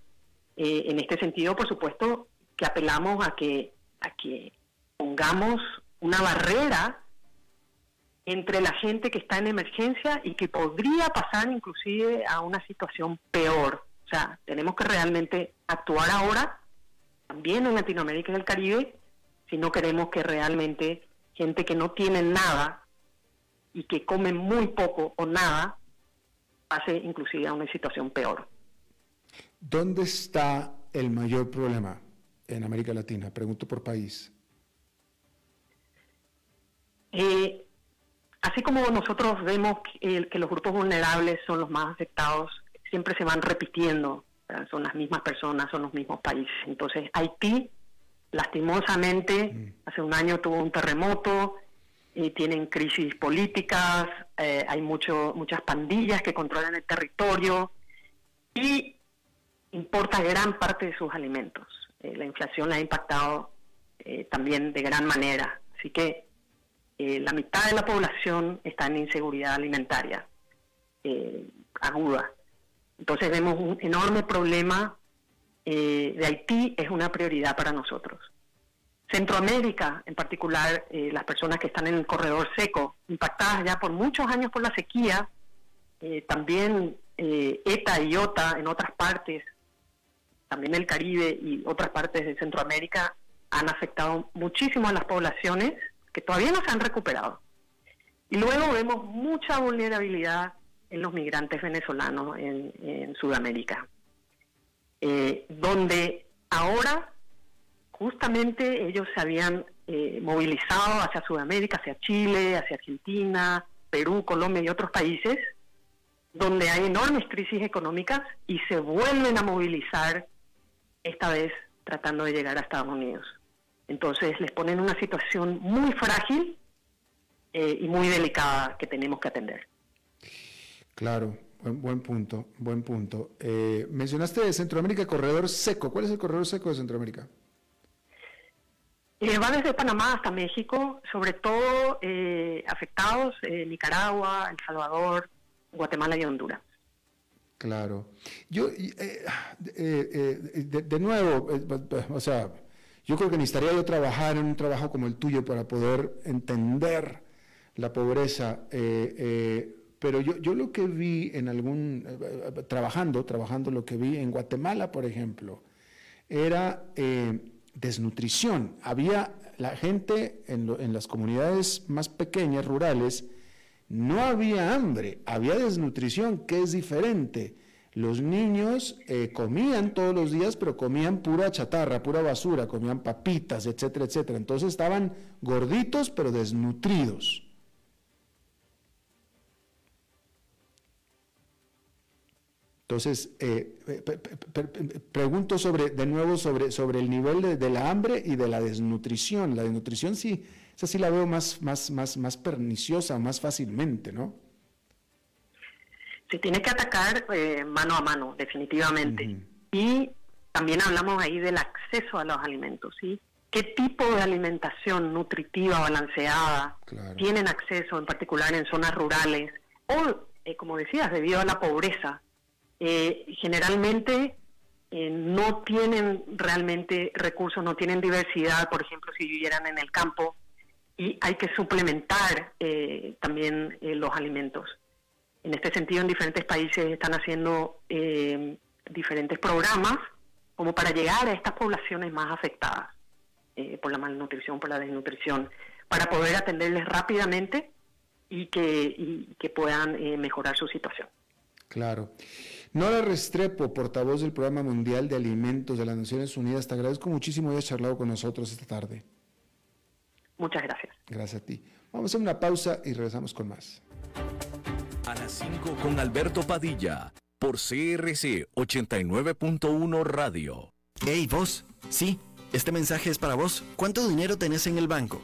Eh, en este sentido, por supuesto, que apelamos a que, a que pongamos una barrera entre la gente que está en emergencia y que podría pasar inclusive a una situación peor. O sea, tenemos que realmente actuar ahora también en Latinoamérica y el Caribe, si no queremos que realmente gente que no tiene nada y que come muy poco o nada, pase inclusive a una situación peor. ¿Dónde está el mayor problema en América Latina? Pregunto por país. Eh, así como nosotros vemos que, que, los grupos vulnerables son los más afectados, siempre se van repitiendo son las mismas personas, son los mismos países. Entonces, Haití, lastimosamente, Mm. hace un año tuvo un terremoto, y tienen crisis políticas, eh, hay mucho, muchas pandillas que controlan el territorio y importa gran parte de sus alimentos. Eh, la inflación la ha impactado eh, también de gran manera. Así que la mitad de la población está en inseguridad alimentaria aguda. Entonces vemos un enorme problema de Haití, es una prioridad para nosotros. Centroamérica, en particular, eh, las personas que están en el corredor seco, impactadas ya por muchos años por la sequía, eh, también eh, ETA y OTA en otras partes, también el Caribe y otras partes de Centroamérica, han afectado muchísimo a las poblaciones que todavía no se han recuperado. Y luego vemos mucha vulnerabilidad en los migrantes venezolanos en, en Sudamérica, eh, donde ahora justamente ellos se habían eh, movilizado hacia Sudamérica, hacia Chile, hacia Argentina, Perú, Colombia y otros países, donde hay enormes crisis económicas y se vuelven a movilizar, esta vez tratando de llegar a Estados Unidos. Entonces les ponen una situación muy frágil eh, y muy delicada que tenemos que atender. Claro, buen, buen punto, buen punto. Eh, mencionaste Centroamérica corredor seco. ¿Cuál es el corredor seco de Centroamérica? Eh, va desde Panamá hasta México, sobre todo eh, afectados eh, Nicaragua, El Salvador, Guatemala y Honduras. Claro. Yo, eh, eh, de, de nuevo, o sea, yo creo que necesitaría yo trabajar en un trabajo como el tuyo para poder entender la pobreza. pero yo, yo lo que vi en algún, trabajando, trabajando lo que vi en Guatemala, por ejemplo, era desnutrición. Había la gente en, lo- en las comunidades más pequeñas, rurales, no había hambre, había desnutrición, que es diferente. Los niños eh, comían todos los días, pero comían pura chatarra, pura basura, comían papitas, etcétera, etcétera. Entonces estaban gorditos, pero desnutridos. Entonces, eh, pregunto sobre, de nuevo sobre, sobre el nivel de, de la hambre y de la desnutrición. La desnutrición sí, esa sí la veo más, más, más, más perniciosa, más fácilmente, ¿no? Se tiene que atacar eh, mano a mano, definitivamente. Y también hablamos ahí del acceso a los alimentos, ¿sí? ¿Qué tipo de alimentación nutritiva, balanceada, Claro. tienen acceso, en particular en zonas rurales? O, eh, como decías, debido a la pobreza, eh, generalmente eh, no tienen realmente recursos, no tienen diversidad, por ejemplo, si vivieran en el campo, y hay que suplementar eh, también eh, los alimentos. En este sentido, en diferentes países están haciendo eh, diferentes programas como para llegar a estas poblaciones más afectadas por la malnutrición, por la desnutrición, para poder atenderles rápidamente y que, y que puedan mejorar su situación. Claro. Nora Restrepo, portavoz del Programa Mundial de Alimentos de las Naciones Unidas, te agradezco muchísimo que hayas charlado con nosotros esta tarde. Muchas gracias. Gracias a ti. Vamos a hacer una pausa y regresamos con más. A las 5 con Alberto Padilla, por CRC 89.1 Radio. Hey, vos. Sí, este mensaje es para vos. ¿Cuánto dinero tenés en el banco?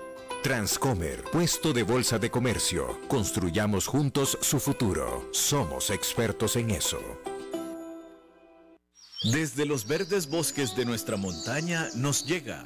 Transcomer, puesto de bolsa de comercio. Construyamos juntos su futuro. Somos expertos en eso. Desde los verdes bosques de nuestra montaña nos llega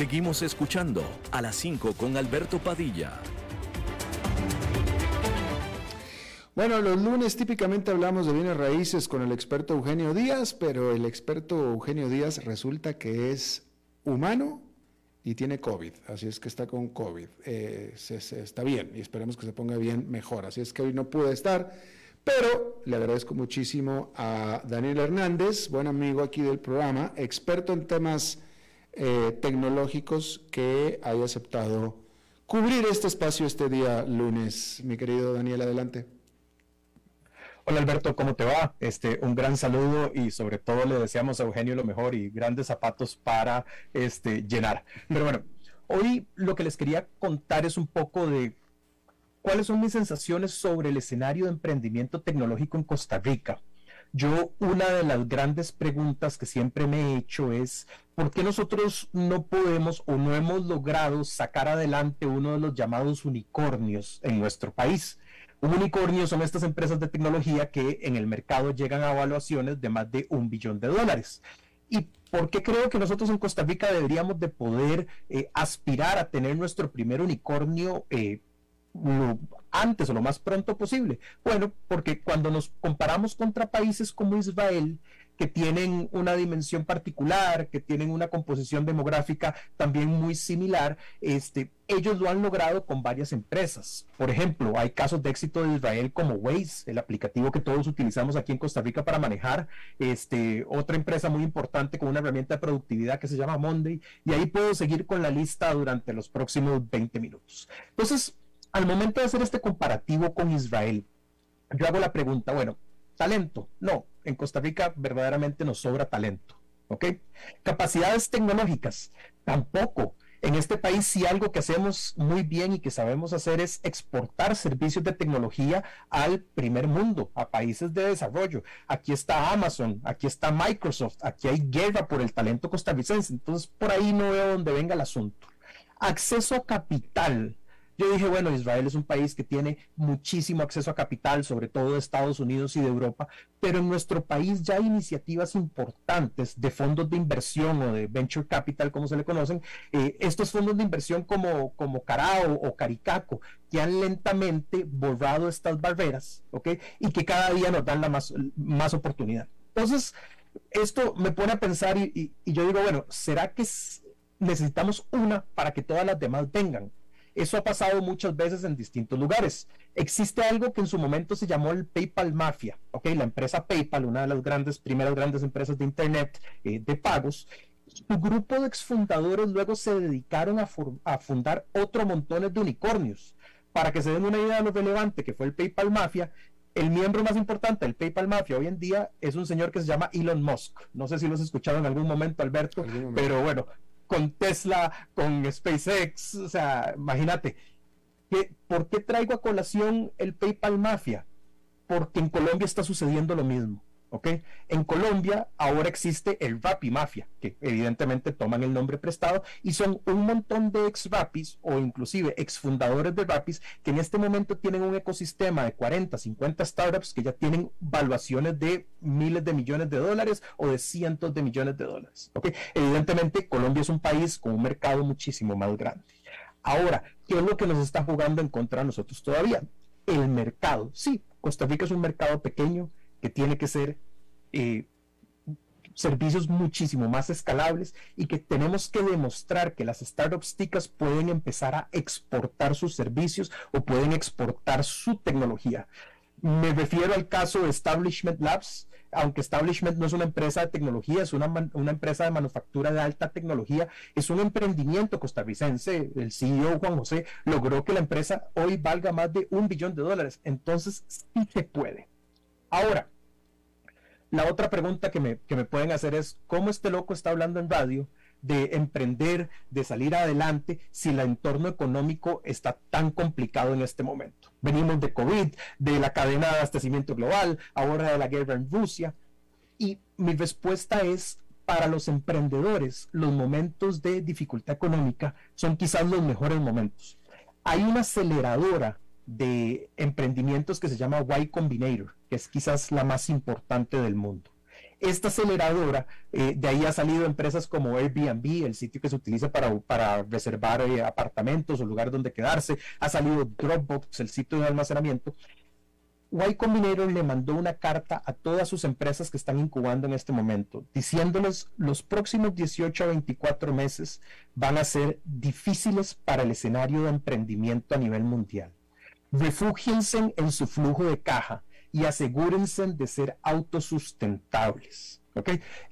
Seguimos escuchando a las 5 con Alberto Padilla. Bueno, los lunes típicamente hablamos de bienes raíces con el experto Eugenio Díaz, pero el experto Eugenio Díaz resulta que es humano y tiene COVID, así es que está con COVID. Eh, está bien y esperemos que se ponga bien mejor. Así es que hoy no pude estar, pero le agradezco muchísimo a Daniel Hernández, buen amigo aquí del programa, experto en temas eh, tecnológicos, que haya aceptado cubrir este espacio este día lunes. Mi querido Daniel, adelante. Hola Alberto, ¿cómo te va? Este, un gran saludo y sobre todo le deseamos a Eugenio lo mejor y grandes zapatos para este, llenar. Pero bueno, hoy lo que les quería contar es un poco de cuáles son mis sensaciones sobre el escenario de emprendimiento tecnológico en Costa Rica. Yo una de las grandes preguntas que siempre me he hecho es, ¿por qué nosotros no podemos o no hemos logrado sacar adelante uno de los llamados unicornios en nuestro país? Un unicornio son estas empresas de tecnología que en el mercado llegan a evaluaciones de más de un billón de dólares. ¿Y por qué creo que nosotros en Costa Rica deberíamos de poder eh, aspirar a tener nuestro primer unicornio eh, antes o lo más pronto posible? Bueno, porque cuando nos comparamos contra países como Israel, que tienen una dimensión particular, que tienen una composición demográfica también muy similar, este, ellos lo han logrado con varias empresas. Por ejemplo, hay casos de éxito de Israel como Waze, el aplicativo que todos utilizamos aquí en Costa Rica para manejar, este, otra empresa muy importante con una herramienta de productividad que se llama Monday, y ahí puedo seguir con la lista durante los próximos 20 minutos. Entonces, al momento de hacer este comparativo con Israel, yo hago la pregunta, bueno, talento, no, en Costa Rica verdaderamente nos sobra talento. ¿Ok? Capacidades tecnológicas, tampoco. En este país si algo que hacemos muy bien y que sabemos hacer es exportar servicios de tecnología al primer mundo, a países de desarrollo. Aquí está Amazon, aquí está Microsoft, aquí hay guerra por el talento costarricense. Entonces por ahí no veo dónde venga el asunto. Acceso a capital. Yo dije, bueno, Israel es un país que tiene muchísimo acceso a capital, sobre todo de Estados Unidos y de Europa, pero en nuestro país ya hay iniciativas importantes de fondos de inversión o de venture capital, como se le conocen, eh, estos fondos de inversión como, como Carao o Caricaco, que han lentamente borrado estas barreras, ¿ok? Y que cada día nos dan la más, más oportunidad. Entonces, esto me pone a pensar y, y yo digo, bueno, ¿será que necesitamos una para que todas las demás vengan? Eso ha pasado muchas veces en distintos lugares. Existe algo que en su momento se llamó el PayPal Mafia, ¿ok? La empresa PayPal, una de las grandes, primeras grandes empresas de Internet eh, de pagos, su grupo de exfundadores luego se dedicaron a, a, fundar otro montón de unicornios. Para que se den una idea de lo relevante que fue el PayPal Mafia, el miembro más importante del PayPal Mafia hoy en día es un señor que se llama Elon Musk. No sé si lo has escuchado en algún momento, Alberto, pero bueno, con Tesla, con SpaceX, o sea, imagínate. ¿Por qué traigo a colación el PayPal Mafia? Porque en Colombia está sucediendo lo mismo. ¿Ok? En Colombia ahora existe el Rappi Mafia, que evidentemente toman el nombre prestado y son un montón de ex Rappis o inclusive ex fundadores de Rappis que en este momento tienen un ecosistema de 40, 50 startups que ya tienen valuaciones de miles de millones de dólares o de cientos de millones de dólares, ¿ok? Evidentemente Colombia es un país con un mercado muchísimo más grande. Ahora, ¿qué es lo que nos está jugando en contra de nosotros todavía? El mercado. Sí, Costa Rica es un mercado pequeño, que tiene que ser eh, servicios muchísimo más escalables y que tenemos que demostrar que las startups ticas pueden empezar a exportar sus servicios o pueden exportar su tecnología. Me refiero al caso de Establishment Labs, aunque Establishment no es una empresa de tecnología, es una, una, empresa de manufactura de alta tecnología, es un emprendimiento costarricense. El CEO Juan José logró que la empresa hoy valga más de un billón de dólares. Entonces, sí se puede. Ahora, la otra pregunta que me, pueden hacer es, ¿cómo este loco está hablando en radio de emprender, de salir adelante, si el entorno económico está tan complicado en este momento? Venimos de COVID, de la cadena de abastecimiento global, ahora de la guerra en Rusia. Y mi respuesta es, para los emprendedores, los momentos de dificultad económica son quizás los mejores momentos. Hay una aceleradora de emprendimientos que se llama Y Combinator, que es quizás la más importante del mundo. Esta aceleradora, eh, de ahí ha salido empresas como Airbnb, el sitio que se utiliza para, para reservar eh, apartamentos o lugares donde quedarse, ha salido Dropbox, el sitio de almacenamiento. Y Combinator le mandó una carta a todas sus empresas que están incubando en este momento, diciéndoles los próximos 18 a 24 meses van a ser difíciles para el escenario de emprendimiento a nivel mundial. Refúgiense en su flujo de caja y asegúrense de ser autosustentables.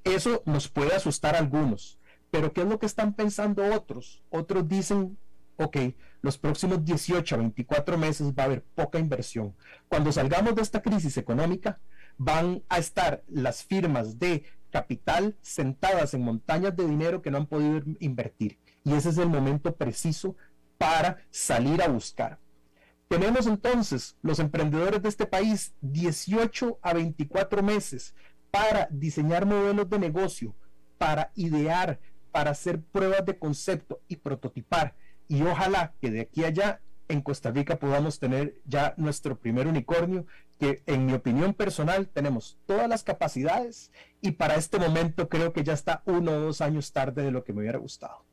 Eso nos puede asustar a algunos, pero ¿qué es lo que están pensando otros? Otros dicen, ok, los próximos 18 a 24 meses va a haber poca inversión. Cuando salgamos de esta crisis económica, van a estar las firmas de capital sentadas en montañas de dinero que no han podido invertir. Y ese es el momento preciso para salir a buscar. Tenemos entonces los emprendedores de este país 18 a 24 meses para diseñar modelos de negocio, para idear, para hacer pruebas de concepto y prototipar. Y ojalá que de aquí a allá en Costa Rica podamos tener ya nuestro primer unicornio, que en mi opinión personal tenemos todas las capacidades y para este momento creo que ya está uno o dos años tarde de lo que me hubiera gustado.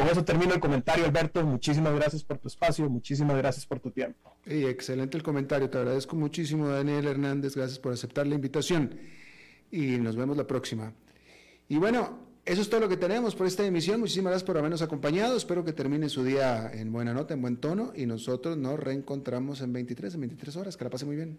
Con eso termino el comentario, Alberto. Muchísimas gracias por tu espacio, muchísimas gracias por tu tiempo. excelente el comentario, te agradezco muchísimo, Daniel Hernández. Gracias por aceptar la invitación y nos vemos la próxima. Y bueno, eso es todo lo que tenemos por esta emisión. Muchísimas gracias por habernos acompañado. Espero que termine su día en buena nota, en buen tono y nosotros nos reencontramos en 23, en 23 horas. Que la pase muy bien.